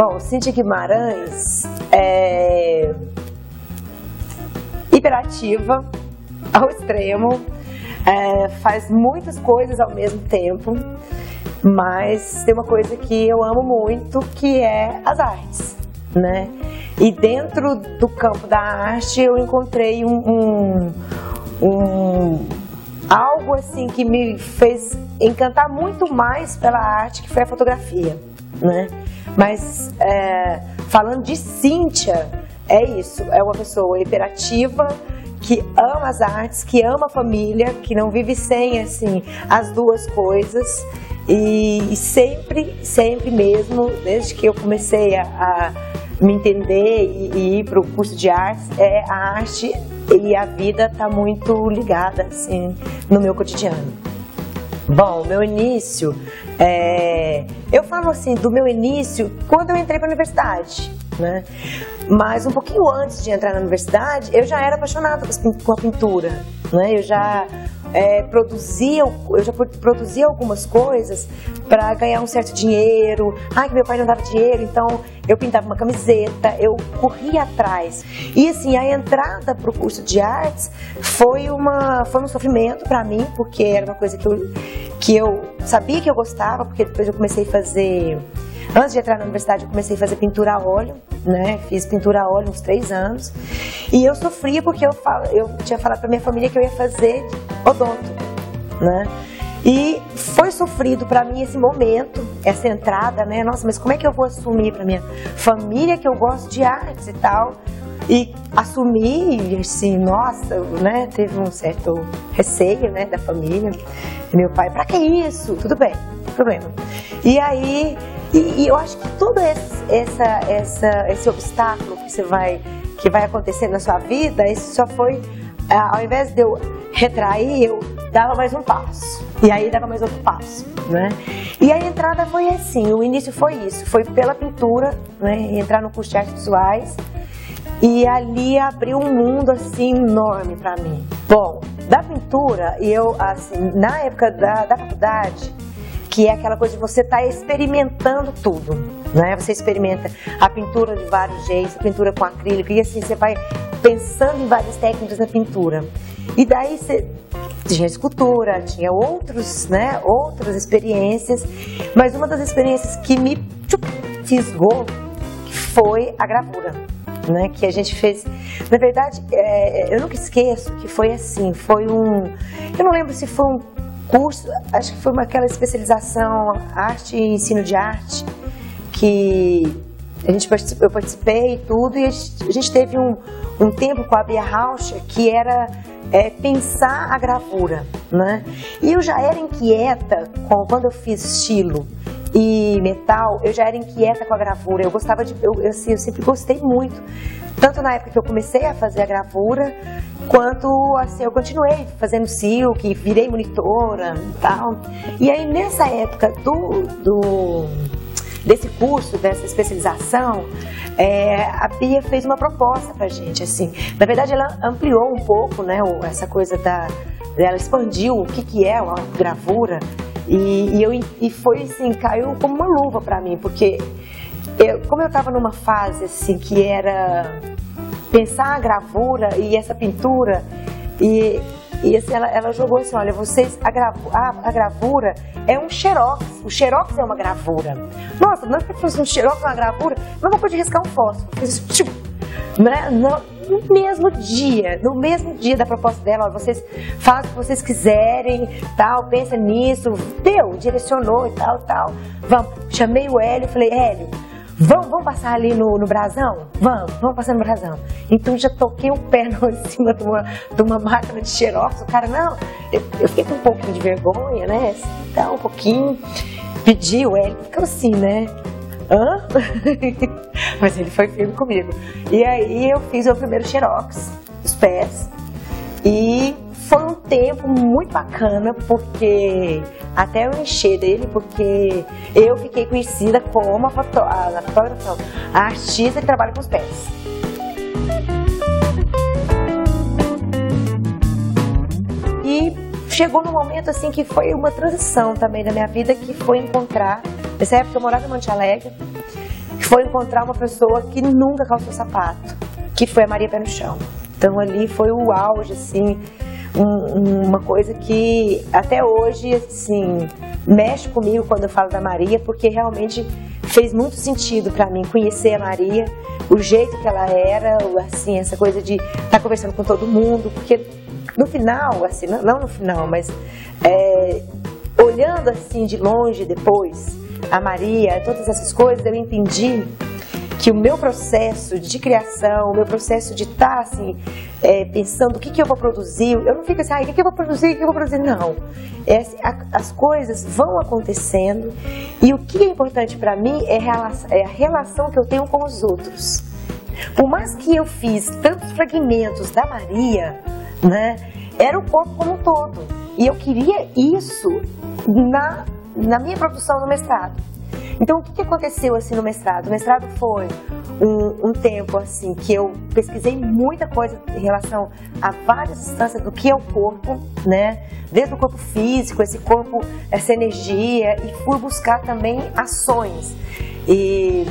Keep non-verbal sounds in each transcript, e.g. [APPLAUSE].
Bom, Cintia Guimarães é hiperativa ao extremo, é, faz muitas coisas ao mesmo tempo, mas tem uma coisa que eu amo muito que é as artes, né? E dentro do campo da arte eu encontrei um, um, um algo assim que me fez encantar muito mais pela arte, que foi a fotografia, né? Mas é, falando de Cíntia, é isso, é uma pessoa hiperativa, que ama as artes, que ama a família, que não vive sem assim as duas coisas e, sempre, sempre mesmo, desde que eu comecei a, a me entender e, e ir para o curso de artes, é a arte e a vida está muito ligada assim no meu cotidiano. Bom, meu início, é... eu falo assim do meu início quando eu entrei para a universidade, né? Mas um pouquinho antes de entrar na universidade, eu já era apaixonada com a pintura, né? Eu já é, produzia, eu já produzia algumas coisas para ganhar um certo dinheiro. Ai, que meu pai não dava dinheiro, então eu pintava uma camiseta, eu corria atrás. E assim, a entrada para o curso de artes foi, uma, foi um sofrimento para mim, porque era uma coisa que eu, que eu sabia que eu gostava, porque depois eu comecei a fazer Antes de entrar na universidade, eu comecei a fazer pintura a óleo, né? Fiz pintura a óleo uns três anos. E eu sofria porque eu, falo, eu tinha falado para minha família que eu ia fazer odonto, né? E foi sofrido para mim esse momento, essa entrada, né? Nossa, mas como é que eu vou assumir para minha família que eu gosto de artes e tal? E assumir, assim, nossa, né? Teve um certo receio, né, da família. Meu pai, para que isso? Tudo bem, problema. E aí e, e eu acho que todo esse, essa, essa, esse obstáculo que você vai que vai acontecer na sua vida, isso só foi ao invés de eu retrair, eu dava mais um passo. E aí dava mais outro passo, né? E a entrada foi assim, o início foi isso, foi pela pintura, né? Entrar no curso de artes visuais. E ali abriu um mundo assim enorme para mim. Bom, da pintura, eu assim, na época da, da faculdade, que é aquela coisa de você estar tá experimentando tudo, né? Você experimenta a pintura de vários jeitos, a pintura com acrílico, e assim você vai pensando em várias técnicas na pintura. E daí você tinha escultura, tinha outros, né, outras experiências, mas uma das experiências que me tchup, fisgou foi a gravura. Né, que a gente fez. Na verdade, é, eu nunca esqueço que foi assim, foi um. Eu não lembro se foi um curso, acho que foi uma, aquela especialização arte e ensino de arte, que a gente eu participei e tudo, e a gente teve um, um tempo com a Bia Raucha que era é, pensar a gravura, né? E eu já era inquieta com, quando eu fiz estilo e metal, eu já era inquieta com a gravura. Eu gostava de, eu, eu, eu sempre gostei muito, tanto na época que eu comecei a fazer a gravura, quanto assim eu continuei fazendo silk, virei monitora e tal. E aí nessa época do, do desse curso, dessa especialização, é, a Bia fez uma proposta pra gente, assim. Na verdade, ela ampliou um pouco, né, essa coisa da... Ela expandiu o que, que é uma gravura e, e, eu, e foi assim, caiu como uma luva para mim, porque eu, como eu estava numa fase assim que era pensar a gravura e essa pintura e, e assim, ela, ela jogou assim, olha, vocês, a, gravu, a, a, gravura é um xerox, o xerox é uma gravura. Nossa, não é que fosse um xerox, uma gravura, não vou poder riscar um fósforo. Tipo, né? no, mesmo dia, no mesmo dia da proposta dela, vocês fazem o que vocês quiserem, tal, pensa nisso, deu, direcionou e tal, tal. Vamos, chamei o Hélio, falei, Hélio, Vamos, vamos passar ali no, no brasão? Vamos, vamos passar no brasão. Então já toquei o pé no, em cima de uma, de uma máquina de xerox. O cara, não, eu, eu fiquei com um pouquinho de vergonha, né? Então, um pouquinho. Pediu, ele ficou assim, né? Hã? [LAUGHS] Mas ele foi firme comigo. E aí eu fiz o primeiro xerox, os pés. E tempo muito bacana, porque até eu encher dele, porque eu fiquei conhecida como a, foto, a, a fotógrafa, a artista que trabalha com os pés. E chegou no momento assim que foi uma transição também da minha vida, que foi encontrar, nessa época eu morava em Monte Alegre, foi encontrar uma pessoa que nunca calçou sapato, que foi a Maria Pé no Chão. Então ali foi o auge, assim, um, uma coisa que até hoje, assim, mexe comigo quando eu falo da Maria, porque realmente fez muito sentido para mim conhecer a Maria, o jeito que ela era, assim, essa coisa de estar tá conversando com todo mundo, porque no final, assim, não no final, mas é, olhando assim de longe depois, a Maria, todas essas coisas, eu entendi que o meu processo de criação, o meu processo de estar tá, assim, é, pensando o que, que eu vou produzir, eu não fico assim, ah, o que, que eu vou produzir, o que eu vou produzir, não. É, assim, as coisas vão acontecendo e o que é importante para mim é, é a relação que eu tenho com os outros. Por mais que eu fiz tantos fragmentos da Maria, né, era o corpo como um todo. E eu queria isso na, na minha produção no mestrado. Então, o que, que aconteceu assim no mestrado? O mestrado foi um, um, tempo assim que eu pesquisei muita coisa em relação a várias instâncias do que é o corpo, né? Desde o corpo físico, esse corpo, essa energia, e fui buscar também ações. E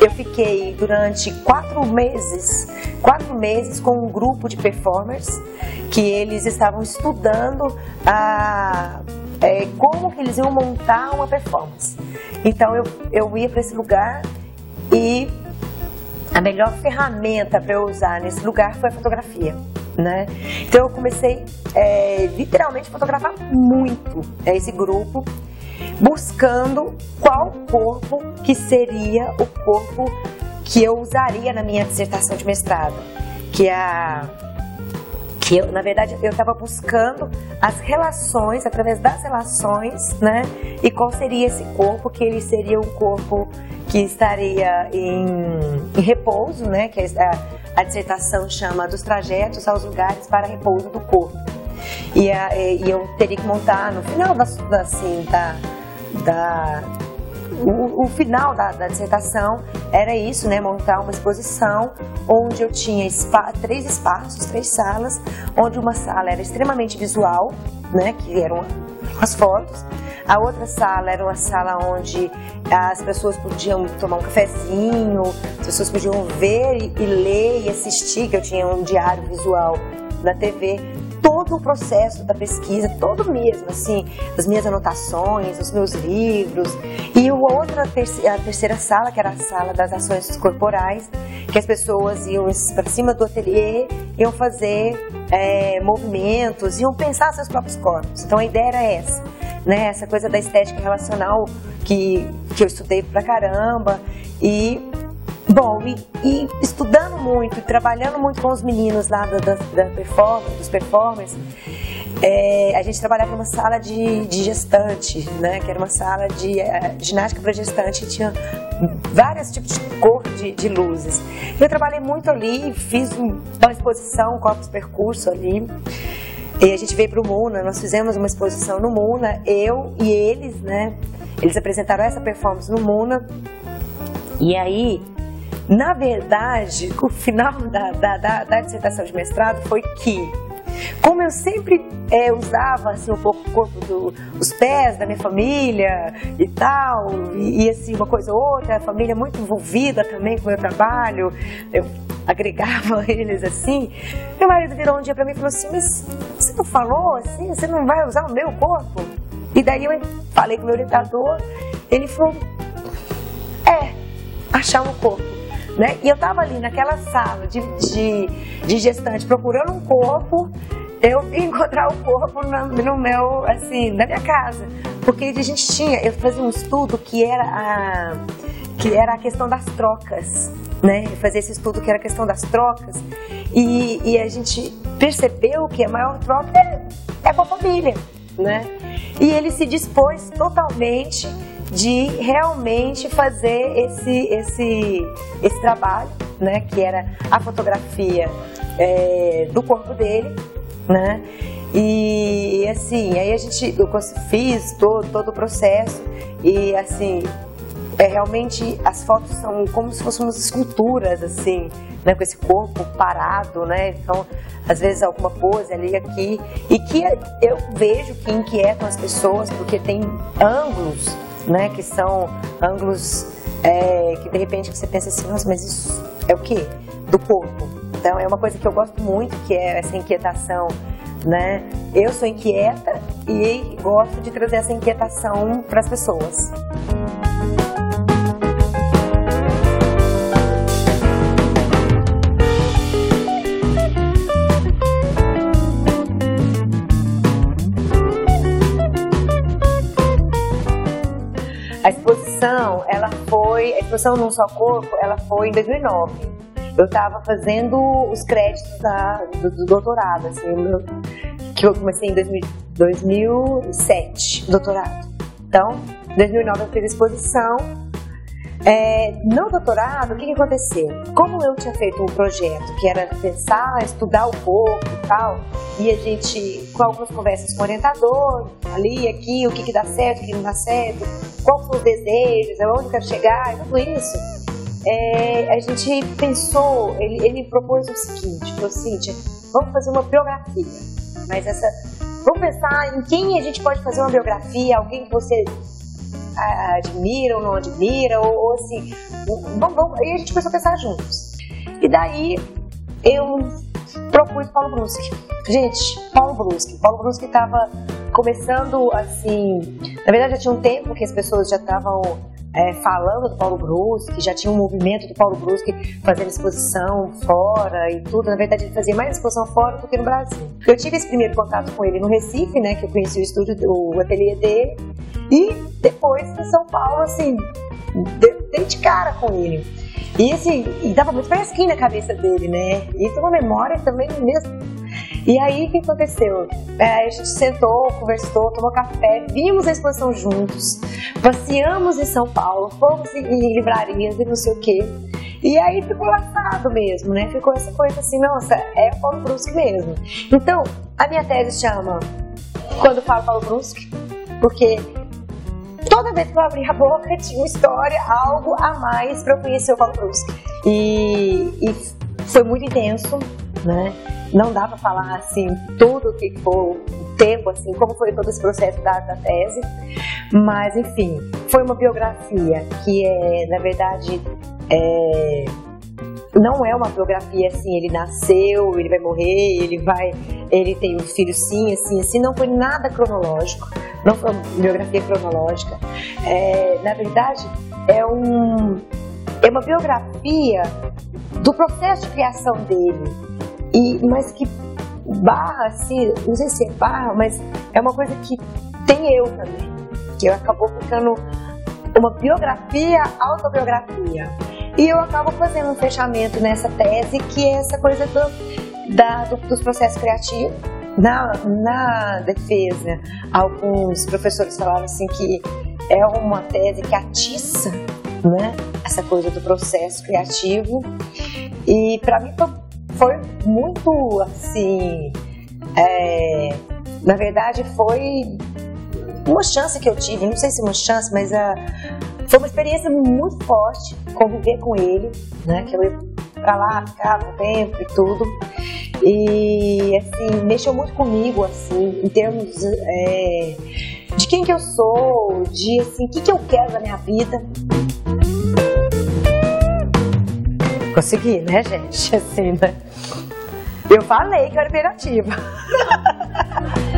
eu fiquei durante quatro meses, quatro meses com um grupo de performers que eles estavam estudando a é, como que eles iam montar uma performance. Então eu, eu ia para esse lugar e a melhor ferramenta para eu usar nesse lugar foi a fotografia. Né? Então eu comecei é, literalmente a fotografar muito esse grupo, buscando qual corpo que seria o corpo que eu usaria na minha dissertação de mestrado, que é a que eu, na verdade, eu estava buscando as relações, através das relações, né? E qual seria esse corpo, que ele seria um corpo que estaria em, em repouso, né? Que a, a, dissertação chama dos trajetos aos lugares para repouso do corpo. E, a, e eu teria que montar no final da, assim, da, da o, o final da, da, dissertação era isso, né? Montar uma exposição onde eu tinha spa, três espaços, três salas, onde uma sala era extremamente visual, né? Que eram as fotos. A outra sala era uma sala onde as pessoas podiam tomar um cafezinho, as pessoas podiam ver e, e ler e assistir, que eu tinha um diário visual na TV todo o processo da pesquisa, todo mesmo, assim, as minhas anotações, os meus livros. E outra, a terceira sala, que era a sala das ações corporais, que as pessoas iam para cima do ateliê, iam fazer é, movimentos, iam pensar seus próprios corpos. Então a ideia era essa, né? Essa coisa da estética relacional que, que eu estudei pra caramba. E Bom, e, e, estudando muito, trabalhando muito com os meninos lá da, da, da performance, dos performers, é, a gente trabalhava numa sala de, de gestante, né? Que era uma sala de é, ginástica para gestante, tinha vários tipos de cor de, de, luzes. Eu trabalhei muito ali, fiz uma exposição, corpos percurso ali. E a gente veio para o Muna, nós fizemos uma exposição no Muna, eu e eles, né? Eles apresentaram essa performance no Muna. E aí, na verdade, o final da, da, da, da dissertação de mestrado foi que como eu sempre é, usava assim, um pouco o corpo dos pés da minha família e tal, e, e, assim, uma coisa ou outra, a família muito envolvida também com o meu trabalho, eu agregava [LAUGHS] eles assim. Meu marido virou um dia para mim e falou assim: Mas você não falou assim? Você não vai usar o meu corpo? E daí eu falei com o meu orientador, ele falou: É, achar um corpo. Né? E eu estava ali naquela sala de, de, de, gestante procurando um corpo, eu [LAUGHS] encontrar o corpo no, no, meu, assim, na minha casa. Porque a gente tinha, eu fazia um estudo que era a, que era a questão das trocas, né? Eu fazia esse estudo que era a questão das trocas e, e a gente percebeu que a maior troca é, é com a família, né? E ele se dispôs totalmente de realmente fazer esse, esse, esse trabalho, né, que era a fotografia é, do corpo dele, né, e assim, aí a gente, eu fiz todo, todo o processo e assim, é realmente as fotos são como se fossem umas esculturas assim, né, com esse corpo parado, né? Então, às vezes alguma pose ali aqui e que eu vejo que inquietam as pessoas porque tem ângulos né, que são ângulos é, que de repente você pensa assim, nossa, mas isso é o quê? Do corpo. Então é uma coisa que eu gosto muito, que é essa inquietação, né? Eu sou inquieta e gosto de trazer essa inquietação para as pessoas. Foi, a exposição num só corpo, ela foi em 2009. Eu estava fazendo os créditos da, do, do, doutorado, assim, que eu comecei em 2000, 2007, doutorado. Então, em 2009 eu fiz a exposição. É, no doutorado, o que, que aconteceu? Como eu tinha feito um projeto que era pensar, estudar o corpo e tal, e a gente, com algumas conversas com o orientador, ali, aqui, o que, que dá certo, o que não dá certo, quais são os desejos, aonde eu quero chegar, e tudo isso, é, a gente pensou, ele, ele propôs o seguinte, falou assim, vamos fazer uma biografia, mas essa, vamos pensar em quem a gente pode fazer uma biografia, alguém que você admira ou não admira, ou, ou assim, vamos, e a gente começou a pensar juntos. E daí eu propus Paulo Brusque. Gente, Paulo Brusque. Paulo Brusque estava começando assim. Na verdade, já tinha um tempo que as pessoas já estavam é, falando do Paulo Brusque, já tinha um movimento do Paulo Brusque fazendo exposição fora e tudo. Na verdade, ele fazia mais exposição fora do que no Brasil. Eu tive esse primeiro contato com ele no Recife, né, que eu conheci o estúdio, o ateliê dele, e depois em São Paulo, assim, dei de cara com ele. E assim, e dava muito fresquinho na cabeça dele, né? E tem uma memória também mesmo. E aí o que aconteceu? É, a gente sentou, conversou, tomou café, vimos a exposição juntos, passeamos em São Paulo, fomos em livrarias e não sei o quê. E aí ficou laçado mesmo, né? Ficou essa coisa assim, nossa, é Paulo Brusque mesmo. Então, a minha tese chama Quando Falo Paulo Brusque, porque toda vez que eu abri a boca [LAUGHS] tinha uma história, algo a mais para eu conhecer o Paulo Brusque. E, e foi muito intenso, né? Não dá para falar assim tudo que foi o tempo, assim, como foi todo esse processo da, da tese, mas enfim, foi uma biografia que é, na verdade, é, não é uma biografia assim, ele nasceu, ele vai morrer, ele vai, ele tem um filho sim, assim, assim, não foi nada cronológico, não foi uma biografia cronológica. É, na verdade, é um é uma biografia do processo de criação dele, e mas que barra assim, não sei se é barra, mas é uma coisa que tem eu também, que acabou ficando uma biografia, autobiografia. E eu acabo fazendo um fechamento nessa tese, que é essa coisa do, da, do, dos processos criativos. Na, na defesa, alguns professores falaram assim que é uma tese que atiça né, essa coisa do processo criativo. E para mim foi, foi, muito assim. É, na verdade, foi uma chance que eu tive, não sei se uma chance, mas a, foi uma experiência muito forte conviver com ele, né? Que eu ia pra lá, ficava um tempo e tudo. E, assim, mexeu muito comigo, assim, em termos é, de quem que eu sou, de, assim, o que que eu quero da minha vida. Consegui, né, gente? [LAUGHS] Assim, né? Eu falei que eu era imperativa. [LAUGHS]